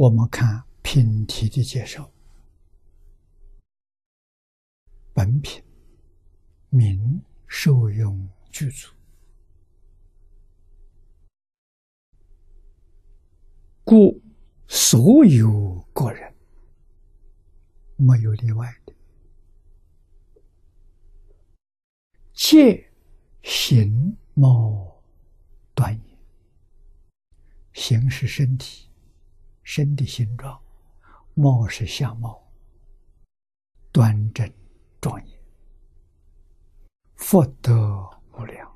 我们看品题的介绍，本品名受用具足，故所有个人没有例外的，皆形貌端也，形是身体。身的形状，貌是相貌，端正庄严，福德无量，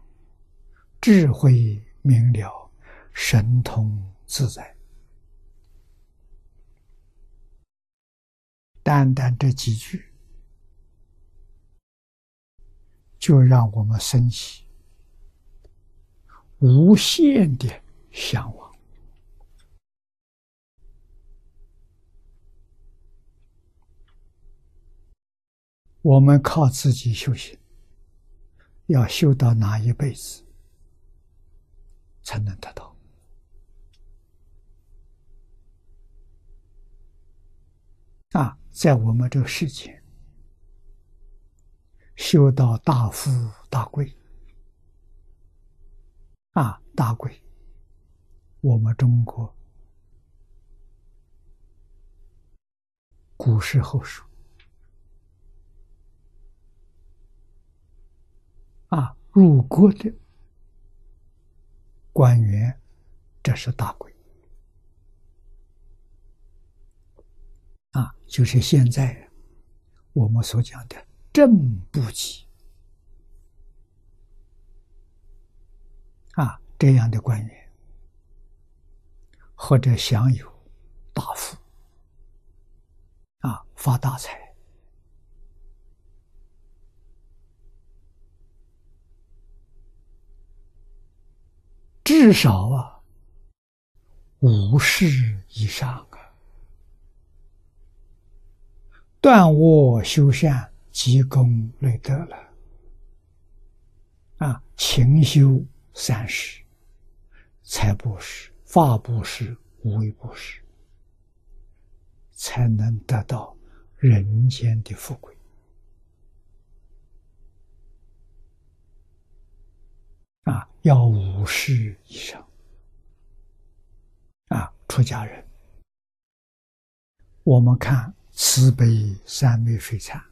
智慧明了，神通自在。单单这几句，就让我们升起无限的向往。我们靠自己修行，要修到哪一辈子才能得到？啊，在我们这个世界，修到大富大贵，啊，大贵，我们中国古时候说。啊，入国的官员，这是大贵。啊，就是现在我们所讲的正部级啊这样的官员，或者享有大富啊发大财。至少啊，五世以上啊，断我修善积功累德了。啊，勤修三世，财布施、法布施、无为布施，才能得到人间的富贵。要五世以上啊！出家人，我们看慈悲三昧水禅，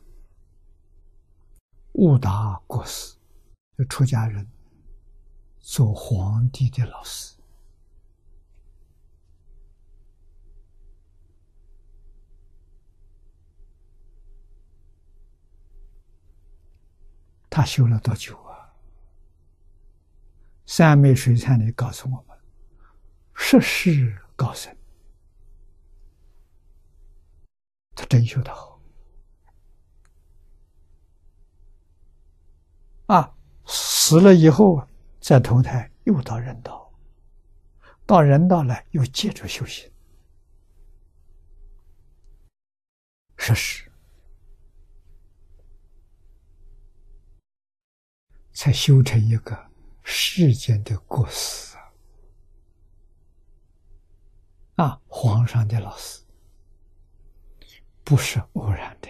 悟达国师，出家人做皇帝的老师他修了多久啊？三昧水禅里告诉我们：十世高僧，他真修得好啊！死了以后再投胎，又到人道，到人道来又接着修行，十世才修成一个。世间的过失啊，皇上的老师不是偶然的，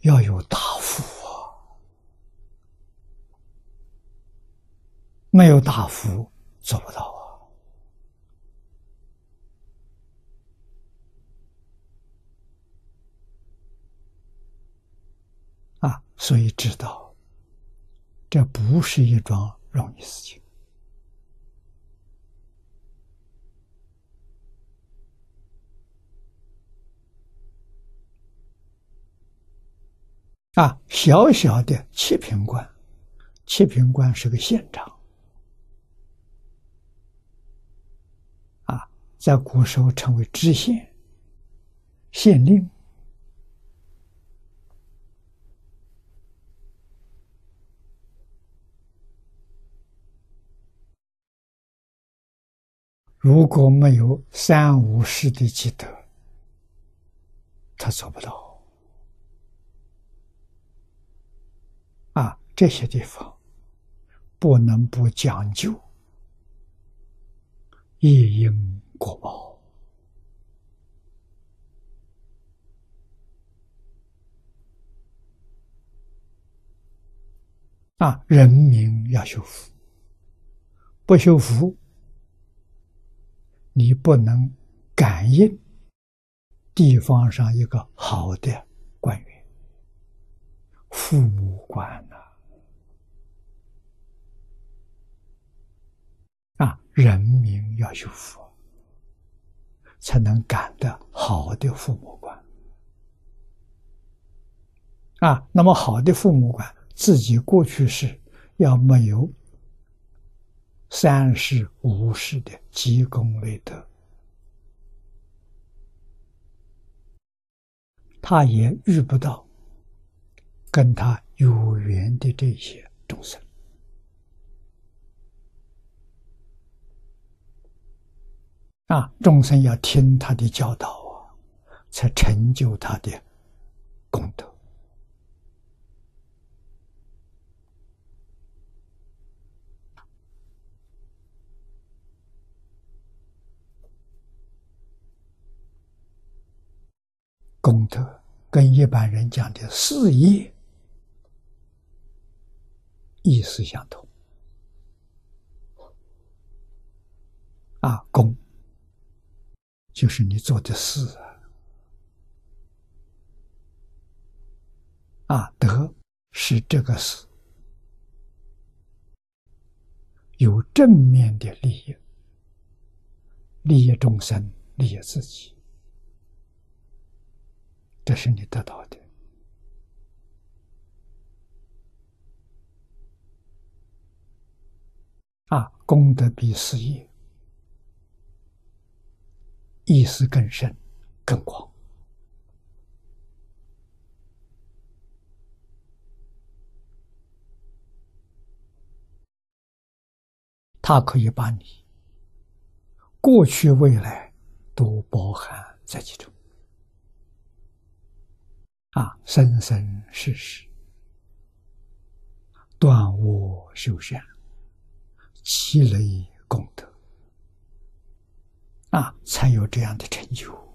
要有大福啊，没有大福做不到。所以知道，这不是一桩容易事情啊！小小的七品官，七品官是个县长啊，在古时候称为知县、县令。如果没有三五世的积德，他做不到。啊，这些地方不能不讲究一因果报啊！人民要修福，不修福，你不能感应地方上一个好的官员、父母官呐。啊，人民要修福，才能感得好的父母官。啊，那么好的父母官，自己过去是要没有三世五世的积功累德，他也遇不到跟他有缘的这些众生。啊，众生要听他的教导啊，才成就他的功德。功德跟一般人讲的事业意思相同。啊，功。就是你做的事啊，啊德是这个事有正面的利益，利益众生，利益自己，这是你得到的啊，功德比事业。意思更深、更广，它可以把你过去、未来都包含在其中，啊，生生世世断恶修善，积累功德。啊，才有这样的成就。